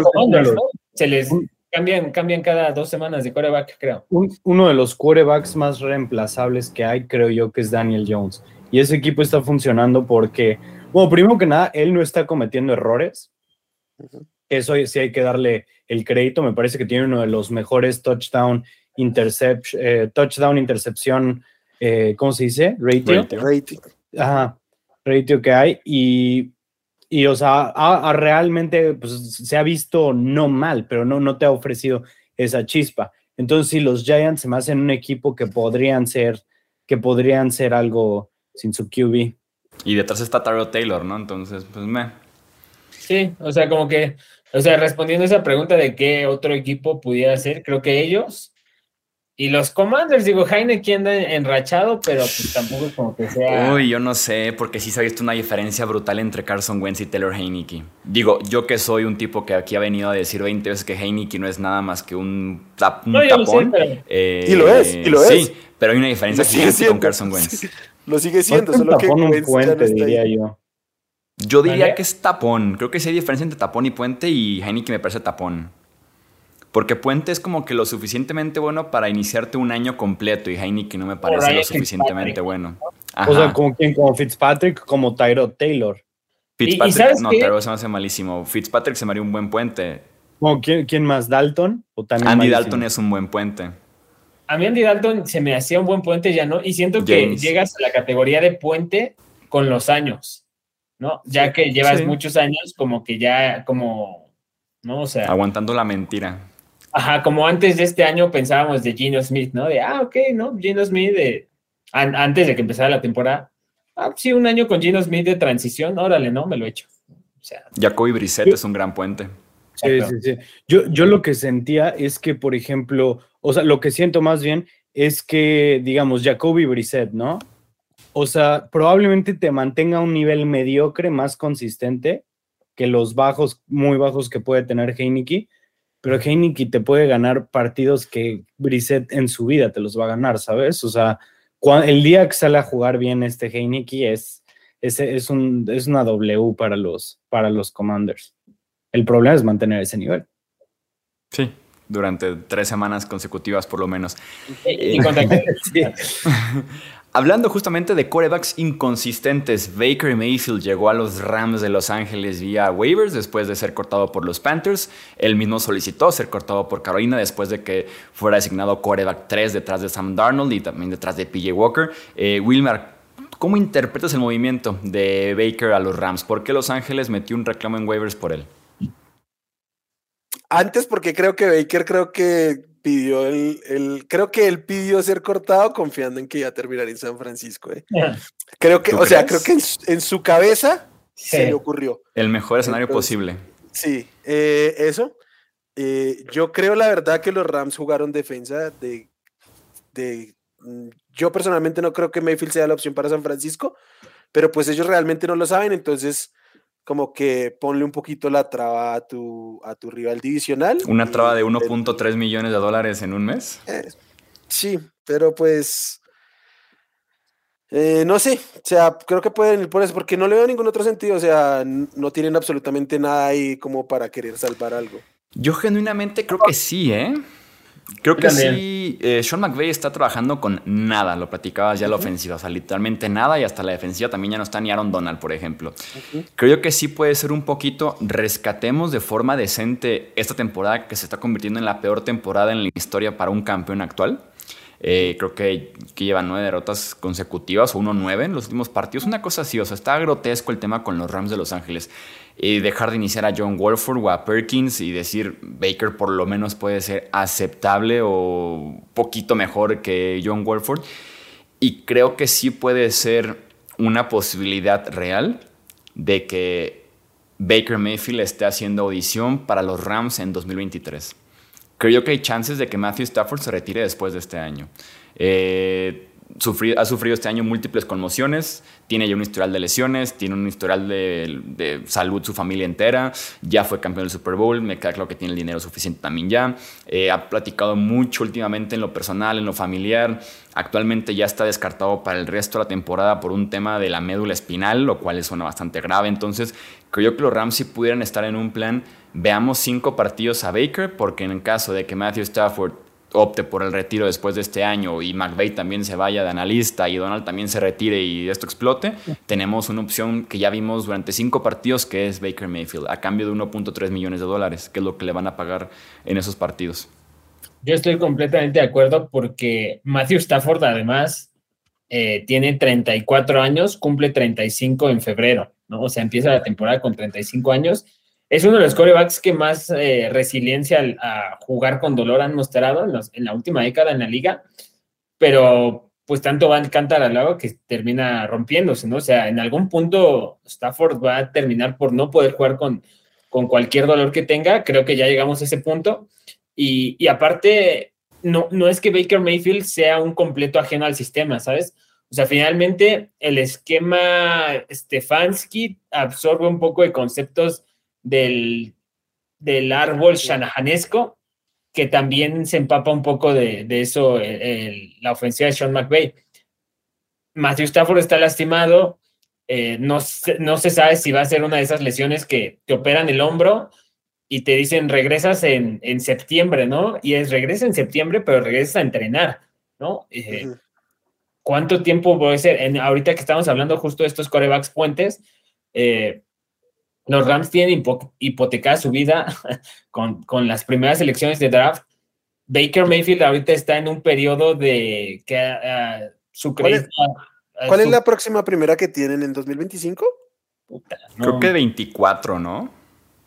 Speaker 4: Se les cambian, cambian cada dos semanas de quarterback, creo.
Speaker 3: uno de los quarterbacks más reemplazables que hay, creo yo, que es Daniel Jones. Y ese equipo está funcionando porque, bueno, primero que nada, él no está cometiendo errores. Eso sí hay que darle el crédito. Me parece que tiene uno de los mejores touchdown, interception, eh, touchdown intercepción, eh, ¿cómo se dice? Ratio.
Speaker 5: Ratio.
Speaker 3: Ajá, ratio que hay. Y y, o sea, realmente pues, se ha visto no mal, pero no, no te ha ofrecido esa chispa. Entonces, sí, los Giants se me hacen un equipo que podrían ser, que podrían ser algo sin su QB.
Speaker 1: Y detrás está Taro Taylor, ¿no? Entonces, pues me.
Speaker 4: Sí, o sea, como que, o sea, respondiendo a esa pregunta de qué otro equipo pudiera ser, creo que ellos y los Commanders, digo, Heineken anda enrachado, pero pues tampoco es como que sea.
Speaker 1: Uy, yo no sé, porque sí se ha visto una diferencia brutal entre Carson Wentz y Taylor Heineke. Digo, yo que soy un tipo que aquí ha venido a decir 20 veces que Heineke no es nada más que un, tapón.
Speaker 5: Eh, y lo es, y lo es. Sí,
Speaker 1: pero hay una diferencia gigante con Carson Wentz.
Speaker 5: Lo sigue siendo, solo que Wentz
Speaker 3: puente, diría yo.
Speaker 1: Yo diría que es tapón. Creo que sí hay diferencia entre tapón y puente y Heineke me parece tapón. Porque Puente es como que lo suficientemente bueno para iniciarte un año completo y Heineken no me parece lo suficientemente bueno.
Speaker 3: O sea, como quien, como Fitzpatrick, como Tyrod Taylor.
Speaker 1: Fitzpatrick, no, Tyrod se me hace malísimo. Fitzpatrick se me haría un buen puente.
Speaker 3: ¿quién, más? ¿Dalton?
Speaker 1: ¿O Andy Dalton es un buen puente.
Speaker 4: A mí Andy Dalton se me hacía un buen puente, ya no. Y siento que llegas a la categoría de puente con los años, ¿no? Ya que llevas muchos años como que ya, como, ¿no? O sea.
Speaker 1: Aguantando la mentira.
Speaker 4: Ajá, como antes de este año pensábamos de Gino Smith, ¿no? De, ah, ok, ¿no? Gino Smith, de, antes de que empezara la temporada. Ah, sí, un año con Gino Smith de transición, órale, ¿no? Me lo he hecho. O sea,
Speaker 1: Jacoby Brissett es un gran puente.
Speaker 3: Sí, sí, sí. Yo, yo lo que sentía es que, por ejemplo, o sea, lo que siento más bien es que, digamos, Jacoby Brissett, ¿no? O sea, probablemente te mantenga un nivel mediocre más consistente que los bajos, muy bajos que puede tener Heineke, pero Heineke te puede ganar partidos que Brissett en su vida te los va a ganar, ¿sabes? O sea, el día que sale a jugar bien este Heineke es, es, es, un, es una W para los, para los Commanders. El problema es mantener ese nivel.
Speaker 1: Sí, durante tres semanas consecutivas por lo menos.
Speaker 4: Y,
Speaker 1: Hablando justamente de corebacks inconsistentes, Baker Mayfield llegó a los Rams de Los Ángeles vía waivers después de ser cortado por los Panthers. Él mismo solicitó ser cortado por Carolina después de que fuera designado coreback 3 detrás de Sam Darnold y también detrás de PJ Walker. Eh, Wilmar, ¿cómo interpretas el movimiento de Baker a los Rams? ¿Por qué Los Ángeles metió un reclamo en waivers por él?
Speaker 5: Antes porque creo que Baker creo que pidió el, creo que él pidió ser cortado confiando en que iba a terminar en San Francisco. ¿eh? Creo que, o sea, creo que en, su cabeza se le ocurrió.
Speaker 1: El mejor escenario posible.
Speaker 5: Sí, eh, eso. Eh, yo creo la verdad que los Rams jugaron defensa de, de, mm, yo personalmente no creo que Mayfield sea la opción para San Francisco, pero pues ellos realmente no lo saben, entonces como que ponle un poquito la traba a tu, a tu rival divisional.
Speaker 1: ¿Una traba de 1.3 millones de dólares en un mes?
Speaker 5: Eh, sí, pero pues... Eh, no sé, o sea, creo que pueden ir por eso, porque no le veo ningún otro sentido, o sea, no tienen absolutamente nada ahí como para querer salvar algo.
Speaker 1: Yo genuinamente creo que sí, ¿eh? Creo que sí, eh, Sean McVay está trabajando con nada, lo platicabas ya la ofensiva, o sea, literalmente nada y hasta la defensiva también ya no está ni Aaron Donald, por ejemplo. Creo que sí puede ser un poquito, rescatemos de forma decente esta temporada que se está convirtiendo en la peor temporada en la historia para un campeón actual. Eh, creo que, que lleva nueve derrotas consecutivas o uno nueve en los últimos partidos. Una cosa así, o sea, está grotesco el tema con los Rams de Los Ángeles. Y dejar de iniciar a John Wolford o a Perkins y decir Baker por lo menos puede ser aceptable o poquito mejor que John Wolford. Y creo que sí puede ser una posibilidad real de que Baker Mayfield esté haciendo audición para los Rams en 2023 creo que hay chances de que Matthew Stafford se retire después de este año. Eh, ha sufrido este año múltiples conmociones, tiene ya un historial de lesiones, tiene un historial de, salud su familia entera, ya fue campeón del Super Bowl, me queda claro que tiene el dinero suficiente también ya, eh, ha platicado mucho últimamente en lo personal, en lo familiar, actualmente ya está descartado para el resto de la temporada por un tema de la médula espinal, lo cual suena bastante grave, entonces creo que los Rams pudieran estar en un plan veamos cinco partidos a Baker, porque en el caso de que Matthew Stafford opte por el retiro después de este año y McVeigh también se vaya de analista y Donald también se retire y esto explote, tenemos una opción que ya vimos durante cinco partidos que es Baker Mayfield, a cambio de 1.3 millones de dólares, que es lo que le van a pagar en esos partidos.
Speaker 4: Yo estoy completamente de acuerdo porque Matthew Stafford además eh, tiene 34 años, cumple 35 en febrero, ¿no? O sea, empieza la temporada con 35 años es uno de los corebacks que más eh, resiliencia a jugar con dolor han mostrado en, la última década en la liga, pero pues tanto va a cantar al lado que termina rompiéndose, ¿no? O sea, en algún punto Stafford va a terminar por no poder jugar con, con cualquier dolor que tenga, creo que ya llegamos a ese punto, y, aparte, no, no es que Baker Mayfield sea un completo ajeno al sistema, ¿sabes? O sea, finalmente el esquema Stefanski absorbe un poco de conceptos del, del árbol shanahanesco, que también se empapa un poco de, eso la ofensiva de Sean McVay. Matthew Stafford está lastimado, eh, no, se, no se sabe si va a ser una de esas lesiones que te operan el hombro y te dicen regresas en, en septiembre, ¿no? Y es regresa en septiembre, pero regresas a entrenar, ¿no? Eh, ¿Cuánto tiempo puede ser? En, ahorita que estamos hablando justo de estos corebacks puentes, eh, los Rams tienen hipotecada su vida con, las primeras elecciones de draft. Baker Mayfield ahorita está en un periodo de que su
Speaker 5: crédito. ¿Cuál, es, la próxima primera que tienen en 2025?
Speaker 1: Creo que 24, ¿no?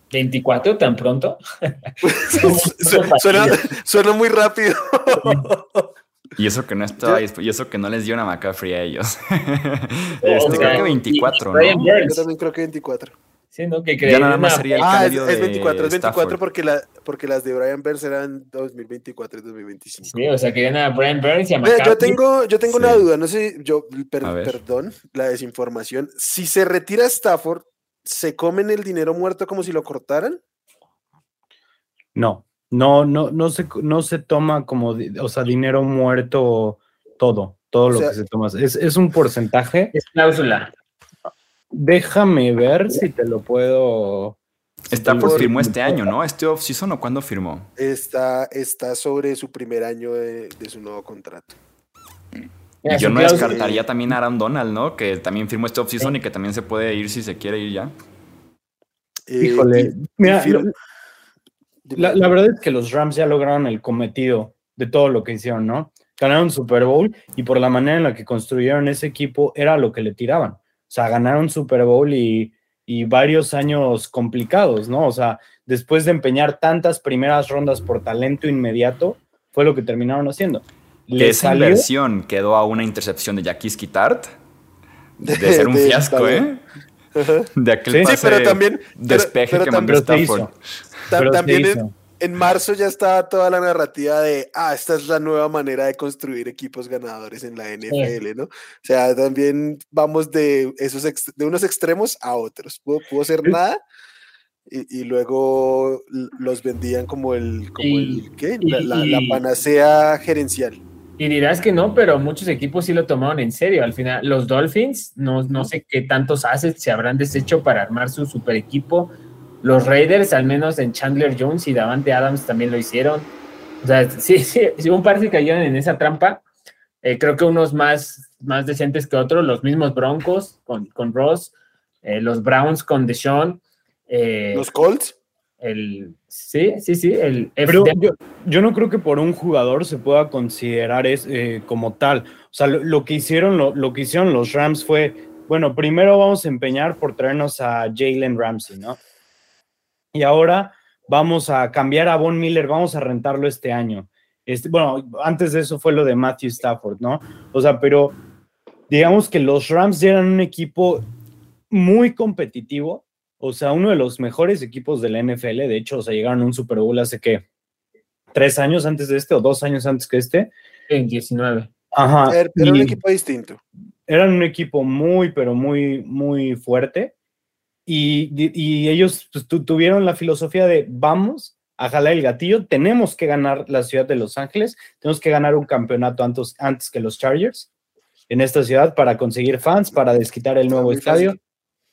Speaker 4: ¿24 tan pronto?
Speaker 5: suena, muy rápido.
Speaker 1: Y eso que no estaba y eso que no les dio una McCaffrey a ellos. Este, creo que 24, ¿no?
Speaker 5: Yo también creo que 24.
Speaker 4: Sí, ¿no? Que
Speaker 1: ya nada más sería el
Speaker 5: ah,
Speaker 1: cambio
Speaker 5: es, 24, es 24 porque, la, porque las de Brian Burns eran 2024 y 2025.
Speaker 4: Sí, o sea, querían a Brian Burns y a
Speaker 5: Yo tengo, yo tengo una duda, no sé, yo, perdón, la desinformación. Si se retira Stafford, ¿se comen el dinero muerto como si lo cortaran?
Speaker 3: No, no, no, no se, no se toma como, o sea, dinero muerto todo, todo lo que se toma. Es, es un porcentaje.
Speaker 4: Es cláusula.
Speaker 3: Déjame ver si te lo puedo.
Speaker 1: Está por firmó este año, ¿no? ¿Este off-season o cuándo firmó?
Speaker 5: Está, está sobre su primer año de, su nuevo contrato.
Speaker 1: Y yo no descartaría también a Aaron Donald, ¿no? Que también firmó este off-season y que también se puede ir si se quiere ir ya.
Speaker 3: Eh, Híjole, mira, la, la, verdad es que los Rams ya lograron el cometido de todo lo que hicieron, ¿no? Ganaron Super Bowl y por la manera en la que construyeron ese equipo era lo que le tiraban. O sea, ganaron Super Bowl y, y varios años complicados, ¿no? O sea, después de empeñar tantas primeras rondas por talento inmediato, fue lo que terminaron haciendo.
Speaker 1: Le esa inversión quedó a una intercepción de Jackie Tart de, ser un fiasco, ¿eh? De aquel
Speaker 5: sí, pero también
Speaker 1: despeje que mandó Stafford.
Speaker 5: también en, marzo ya estaba toda la narrativa de, ah, esta es la nueva manera de construir equipos ganadores en la NFL, ¿no? O sea, también vamos de esos de unos extremos a otros. Pudo, pudo ser nada y, luego los vendían como el, como el ¿qué? la panacea gerencial.
Speaker 4: Y dirás que no, pero muchos equipos sí lo tomaron en serio. Al final, los Dolphins, no, no sé qué tantos assets se habrán deshecho para armar su super equipo. Los Raiders, al menos en Chandler Jones y Davante Adams también lo hicieron. O sea, sí, sí, un par se cayeron en esa trampa. Eh, creo que unos más, más decentes que otros, los mismos Broncos con, con Ross, eh, los Browns con Deshaun.
Speaker 5: Eh, los Colts.
Speaker 4: El, sí, sí, sí. El
Speaker 3: Pero yo, no creo que por un jugador se pueda considerar es, eh, como tal. O sea, lo, que hicieron, lo, que hicieron los Rams fue, bueno, primero vamos a empeñar por traernos a Jalen Ramsey, ¿no? Y ahora vamos a cambiar a Von Miller, vamos a rentarlo este año. Este, bueno, antes de eso fue lo de Matthew Stafford, ¿no? O sea, pero digamos que los Rams eran un equipo muy competitivo o sea, uno de los mejores equipos de la NFL, de hecho, o sea, llegaron a un Super Bowl hace que tres años antes de este o dos años antes que este.
Speaker 4: En 19.
Speaker 3: Ajá.
Speaker 5: Era, un equipo distinto.
Speaker 3: Eran un equipo muy, pero muy, muy fuerte. Y, ellos pues, tuvieron la filosofía de vamos a jalar el gatillo, tenemos que ganar la ciudad de Los Ángeles, tenemos que ganar un campeonato antes, antes que los Chargers en esta ciudad para conseguir fans, para desquitar el nuevo estadio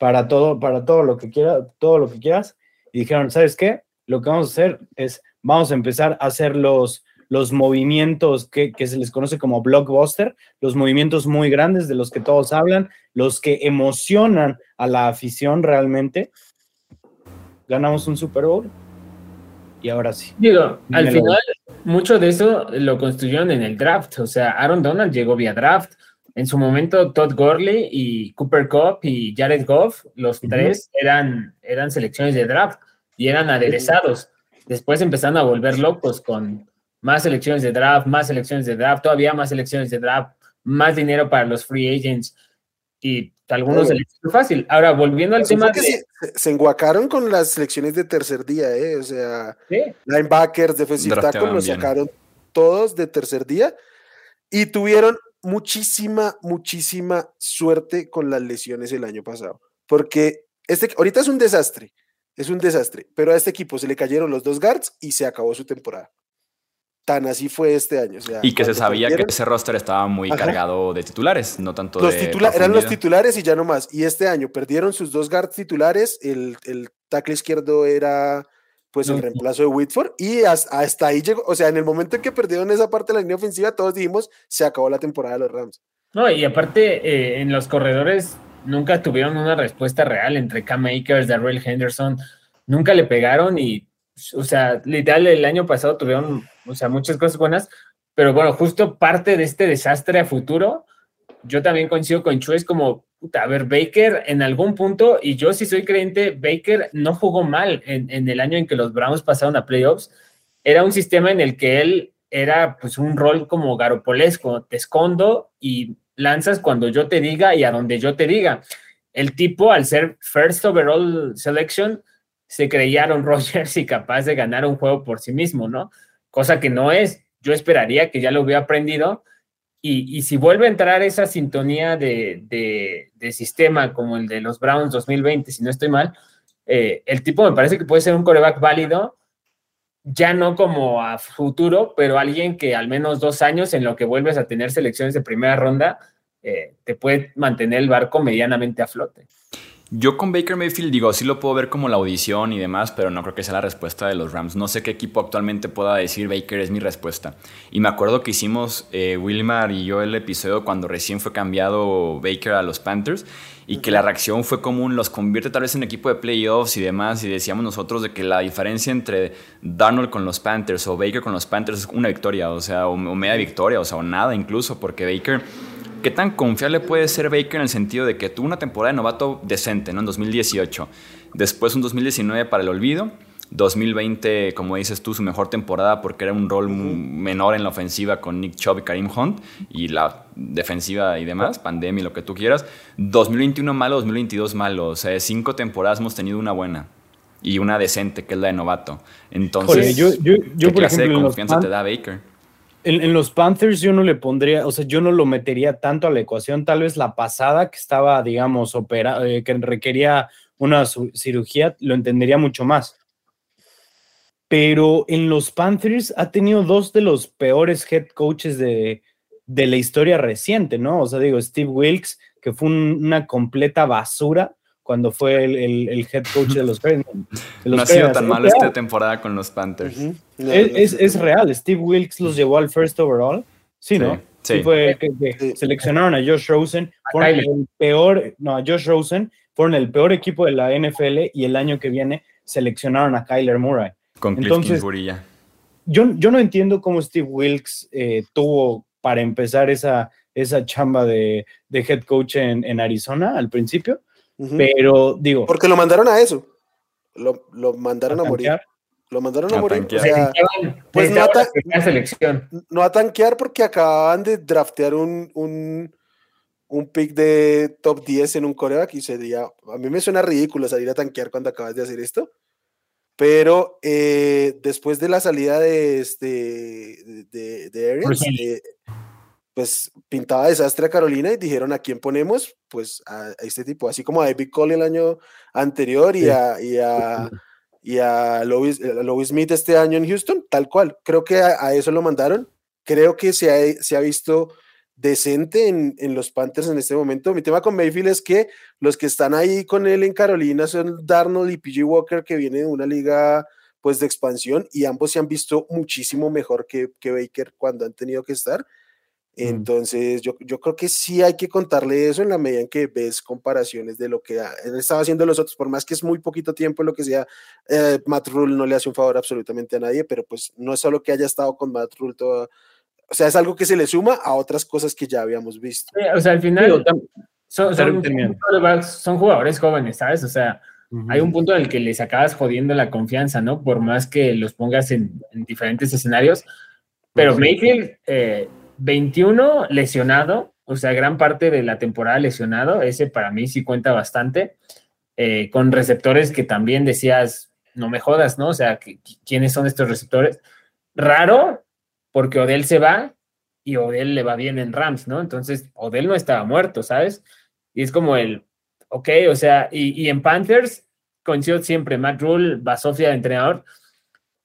Speaker 3: para todo, para todo lo que quiera, todo lo que quieras. Y dijeron, ¿sabes qué? Lo que vamos a hacer es, vamos a empezar a hacer los, los movimientos que, se les conoce como blockbuster, los movimientos muy grandes de los que todos hablan, los que emocionan a la afición realmente. Ganamos un Super Bowl y ahora sí.
Speaker 4: Digo, al final, mucho de eso lo construyeron en el draft. O sea, Aaron Donald llegó vía draft en su momento Todd Gurley y Cooper Cup y Jared Goff, los tres eran, eran selecciones de draft y eran aderezados. Después empezaron a volver locos con más selecciones de draft, más selecciones de draft, todavía más selecciones de draft, más dinero para los free agents y algunos se les fácil. Ahora, volviendo al tema
Speaker 5: de... Se, enguacaron con las selecciones de tercer día, ¿eh? O sea, linebackers, defensive tackle, los sacaron todos de tercer día y tuvieron muchísima, muchísima suerte con las lesiones el año pasado, porque este, ahorita es un desastre, es un desastre, pero a este equipo se le cayeron los dos guards y se acabó su temporada. Tan así fue este año.
Speaker 1: y que se sabía que ese roster estaba muy cargado de titulares, no tanto los de.
Speaker 5: eran los titulares y ya no más. Y este año perdieron sus dos guards titulares. El, el tackle izquierdo era pues el reemplazo de Whitford y hasta, ahí llegó, o sea, en el momento en que perdieron esa parte de la línea ofensiva, todos dijimos, se acabó la temporada de los Rams.
Speaker 4: No, y aparte, eh, en los corredores nunca tuvieron una respuesta real entre Cam Akers, Darrell Henderson, nunca le pegaron y, o sea, literal, el año pasado tuvieron, o sea, muchas cosas buenas, pero bueno, justo parte de este desastre a futuro, yo también coincido con Chu, es como, a ver, Baker en algún punto, y yo sí soy creyente, Baker no jugó mal en, el año en que los Browns pasaron a playoffs. Era un sistema en el que él era pues un rol como garopolesco, te escondo y lanzas cuando yo te diga y a donde yo te diga. El tipo, al ser first overall selection, se creyeron Rogers y capaz de ganar un juego por sí mismo, ¿no? Cosa que no es. Yo esperaría que ya lo hubiera aprendido Y, si vuelve a entrar esa sintonía de, sistema como el de los Browns 2020, si no estoy mal, eh, el tipo me parece que puede ser un coreback válido, ya no como a futuro, pero alguien que al menos dos años en lo que vuelves a tener selecciones de primera ronda, eh, te puede mantener el barco medianamente a flote.
Speaker 1: Yo con Baker Mayfield digo, sí lo puedo ver como la audición y demás, pero no creo que sea la respuesta de los Rams. No sé qué equipo actualmente pueda decir Baker es mi respuesta. Y me acuerdo que hicimos eh, Wilmar y yo el episodio cuando recién fue cambiado Baker a los Panthers y que la reacción fue común, los convierte tal vez en equipo de playoffs y demás. Y decíamos nosotros de que la diferencia entre Darnold con los Panthers o Baker con los Panthers es una victoria, o sea, o, o media victoria, o sea, o nada incluso, porque Baker ¿Qué tan confiable puede ser Baker en el sentido de que tuvo una temporada de novato decente, ¿no? En 2018. Después un 2019 para el olvido. 2020, como dices tú, su mejor temporada porque era un rol menor en la ofensiva con Nick Chubb y Karim Hunt y la defensiva y demás, pandemia y lo que tú quieras. 2021 malo, 2022 malo. O sea, cinco temporadas hemos tenido una buena y una decente, que es la de novato. Entonces, yo, ¿qué clase de confianza te da Baker?
Speaker 3: En, los Panthers yo no le pondría, o sea, yo no lo metería tanto a la ecuación. Tal vez la pasada que estaba, digamos, opera, eh, que requería una cirugía, lo entendería mucho más. Pero en los Panthers ha tenido dos de los peores head coaches de, de la historia reciente, ¿no? O sea, digo, Steve Wilkes, que fue una completa basura, cuando fue el, head coach de los
Speaker 1: no ha sido tan malo esta temporada con los Panthers.
Speaker 3: es, real, Steve Wilkes los llevó al first overall. Sí, ¿no? Sí. fue que, seleccionaron a Josh Rosen, fueron el peor, no, a Josh Rosen, fueron el peor equipo de la NFL y el año que viene seleccionaron a Kyler Murray.
Speaker 1: Con Cliff Entonces, ya.
Speaker 3: Yo, yo no entiendo cómo Steve Wilkes eh, tuvo para empezar esa, esa chamba de, head coach en, en Arizona al principio pero digo.
Speaker 5: Porque lo mandaron a eso. Lo, lo mandaron a, morir. Lo mandaron a, morir. O sea, pues no a, selección. no a tanquear porque acababan de draftear un, un, un pick de top 10 en un coreback y sería. A mí me suena ridículo salir a tanquear cuando acabas de hacer esto. Pero eh, después de la salida de este de, de, pues pintaba desastre a Carolina y dijeron a quién ponemos, pues a, este tipo, así como a David Cole el año anterior y a, y a, y a Louis, Smith este año en Houston, tal cual. Creo que a, eso lo mandaron. Creo que se ha, se ha visto decente en, en, los Panthers en este momento. Mi tema con Mayfield es que los que están ahí con él en Carolina son Darnold y PG Walker, que vienen de una liga pues de expansión y ambos se han visto muchísimo mejor que, que Baker cuando han tenido que estar. Mm. Entonces, yo, yo creo que sí hay que contarle eso en la medida en que ves comparaciones de lo que él estaba haciendo los otros, por más que es muy poquito tiempo, lo que sea, eh, Matt Rule no le hace un favor absolutamente a nadie, pero pues no es solo que haya estado con Matt Rule toda, o sea, es algo que se le suma a otras cosas que ya habíamos visto.
Speaker 4: o sea, al final son, son, jugadores jóvenes, ¿sabes? O sea, hay un punto en el que les acabas jodiendo la confianza, ¿no? Por más que los pongas en, diferentes escenarios, pero Mayfield... Eh, 21 lesionado, o sea, gran parte de la temporada lesionado, ese para mí sí cuenta bastante, eh, con receptores que también decías, no me jodas, ¿no? O sea, ¿quiénes son estos receptores? Raro, porque Odell se va y Odell le va bien en Rams, ¿no? Entonces, Odell no estaba muerto, ¿sabes? Y es como el, ok, o sea, y, en Panthers coincido siempre, Matt Rule, Basofia entrenador,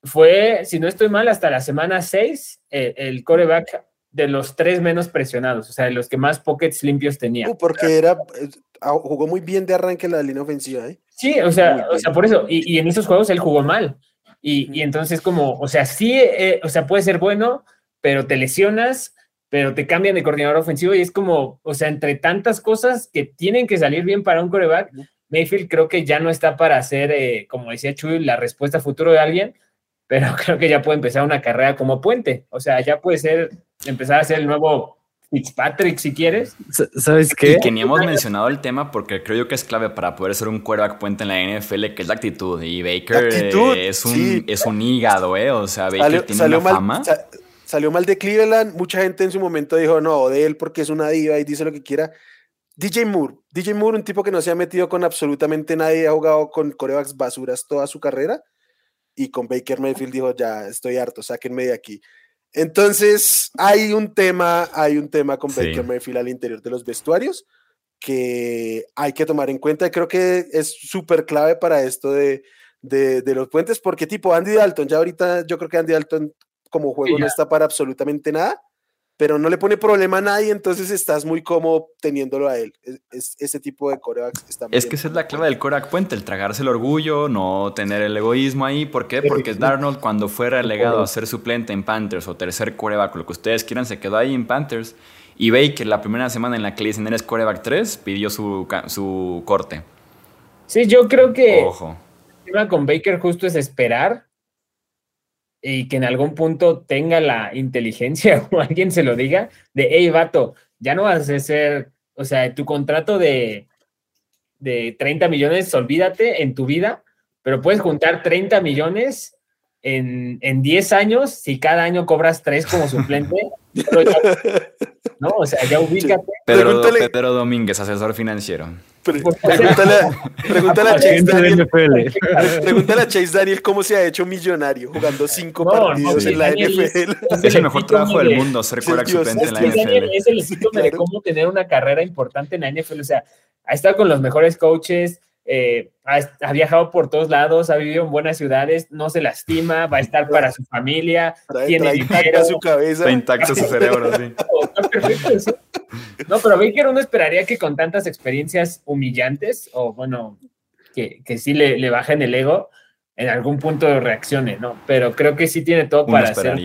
Speaker 4: fue, si no estoy mal, hasta la semana 6, eh, el coreback de los tres menos presionados, o sea, de los que más pockets limpios tenía.
Speaker 5: Uh, porque era, eh, jugó muy bien de arranque la línea ofensiva, ¿eh?
Speaker 4: Sí, o sea, o sea por eso, y, en esos juegos él jugó mal. Y, y entonces como, o sea, sí, eh, o sea, puede ser bueno, pero te lesionas, pero te cambian de coordinador ofensivo y es como, o sea, entre tantas cosas que tienen que salir bien para un coreback, Mayfield creo que ya no está para ser, eh, como decía Chuy, la respuesta futuro de alguien, pero creo que ya puede empezar una carrera como puente. O sea, ya puede ser empezar a ser el nuevo Fitzpatrick si quieres.
Speaker 3: ¿Sabes qué?
Speaker 1: Y que ni hemos mencionado el tema porque creo yo que es clave para poder ser un quarterback puente en la NFL, que es la actitud. Y Baker es, un, es un hígado, ¿eh? O sea, Baker tiene una fama.
Speaker 5: salió mal de Cleveland. Mucha gente en su momento dijo, no, de él porque es una diva y dice lo que quiera. DJ Moore. DJ Moore, un tipo que no se ha metido con absolutamente nadie, ha jugado con corebacks basuras toda su carrera. Y con Baker Mayfield dijo, ya estoy harto, sáquenme de aquí. Entonces, hay un tema, hay un tema con Baker Mayfield al interior de los vestuarios que hay que tomar en cuenta. Creo que es súper clave para esto de, de, los puentes, porque tipo Andy Dalton, ya ahorita yo creo que Andy Dalton como juego no está para absolutamente nada, pero no le pone problema a nadie, entonces estás muy cómodo teniéndolo a él. Es, ese tipo de corebacks
Speaker 1: está Es que esa es la clave del coreback puente, el tragarse el orgullo, no tener el egoísmo ahí. ¿Por qué? Porque Darnold, cuando fue relegado a ser suplente en Panthers o tercer coreback, lo que ustedes quieran, se quedó ahí en Panthers. Y Baker, la primera semana en la que le dicen eres coreback 3, pidió su, su corte.
Speaker 4: Sí, yo creo que Ojo. el tema con Baker justo es esperar y que en algún punto tenga la inteligencia o alguien se lo diga de, hey, vato, ya no vas a ser, o sea, tu contrato de, de 30 millones, olvídate en tu vida, pero puedes juntar 30 millones en, en 10 años si cada año cobras 3 como suplente. no, o sea, ya ubícate.
Speaker 1: Pedro, Pedro Domínguez, asesor financiero.
Speaker 5: Pregúntale, a Chase Daniel. Pregúntale a Chase Daniel cómo se ha hecho millonario jugando cinco partidos en la NFL.
Speaker 1: Es el mejor trabajo del mundo, ser quarterback suplente en la NFL.
Speaker 4: Es el síntoma de cómo tener una carrera importante en la NFL. O sea, ha estado con los mejores coaches, eh, ha, viajado por todos lados, ha vivido en buenas ciudades, no se lastima, va a estar para su familia, tiene
Speaker 5: intacta su cabeza.
Speaker 1: Está intacto su cerebro, sí.
Speaker 4: No, pero Baker uno esperaría que con tantas experiencias humillantes, o bueno, que, que sí le, le bajen el ego, en algún punto reaccione, ¿no? Pero creo que sí tiene todo para hacer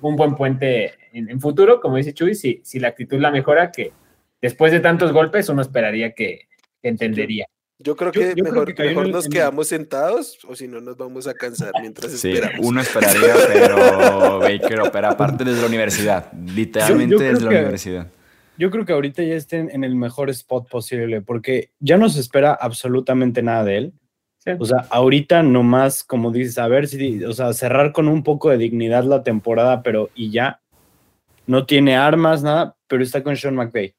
Speaker 4: un buen puente en, futuro, como dice Chuy, si, si la actitud la mejora, que después de tantos golpes uno esperaría que entendería.
Speaker 5: Yo creo que mejor, nos quedamos sentados o si no nos vamos a cansar mientras sí,
Speaker 1: Uno esperaría, pero Baker opera aparte desde la universidad, literalmente desde la universidad.
Speaker 3: Yo creo que ahorita ya estén en el mejor spot posible porque ya no se espera absolutamente nada de él. O sea, ahorita nomás, como dices, a ver si, o sea, cerrar con un poco de dignidad la temporada, pero y ya. No tiene armas, nada, pero está con Sean McVay.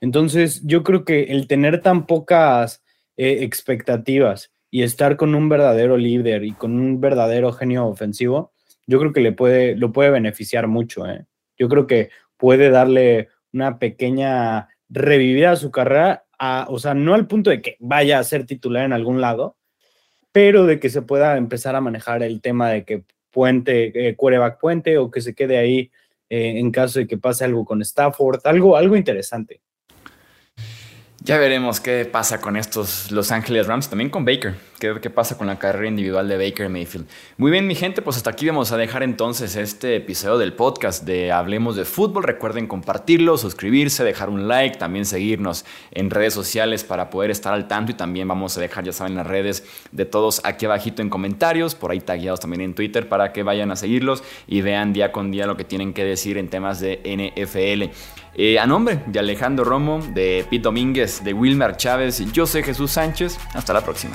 Speaker 3: Entonces, yo creo que el tener tan pocas eh, expectativas y estar con un verdadero líder y con un verdadero genio ofensivo, yo creo que le puede, lo puede beneficiar mucho. ¿eh? Yo creo que puede darle una pequeña revivida a su carrera, o sea, no al punto de que vaya a ser titular en algún lado, pero de que se pueda empezar a manejar el tema de que puente, eh, puente o que se quede ahí eh, en caso de que pase algo con Stafford, algo, algo interesante.
Speaker 1: Ya veremos qué pasa con estos Los Ángeles Rams, también con Baker, qué, qué, pasa con la carrera individual de Baker Mayfield. Muy bien, mi gente, pues hasta aquí vamos a dejar entonces este episodio del podcast de Hablemos de Fútbol. Recuerden compartirlo, suscribirse, dejar un like, también seguirnos en redes sociales para poder estar al tanto y también vamos a dejar, ya saben, las redes de todos aquí abajito en comentarios, por ahí tagueados también en Twitter para que vayan a seguirlos y vean día con día lo que tienen que decir en temas de NFL. Eh, a nombre de Alejandro Romo, de Pete Domínguez, de Wilmer Chávez, yo soy Jesús Sánchez. Hasta la próxima.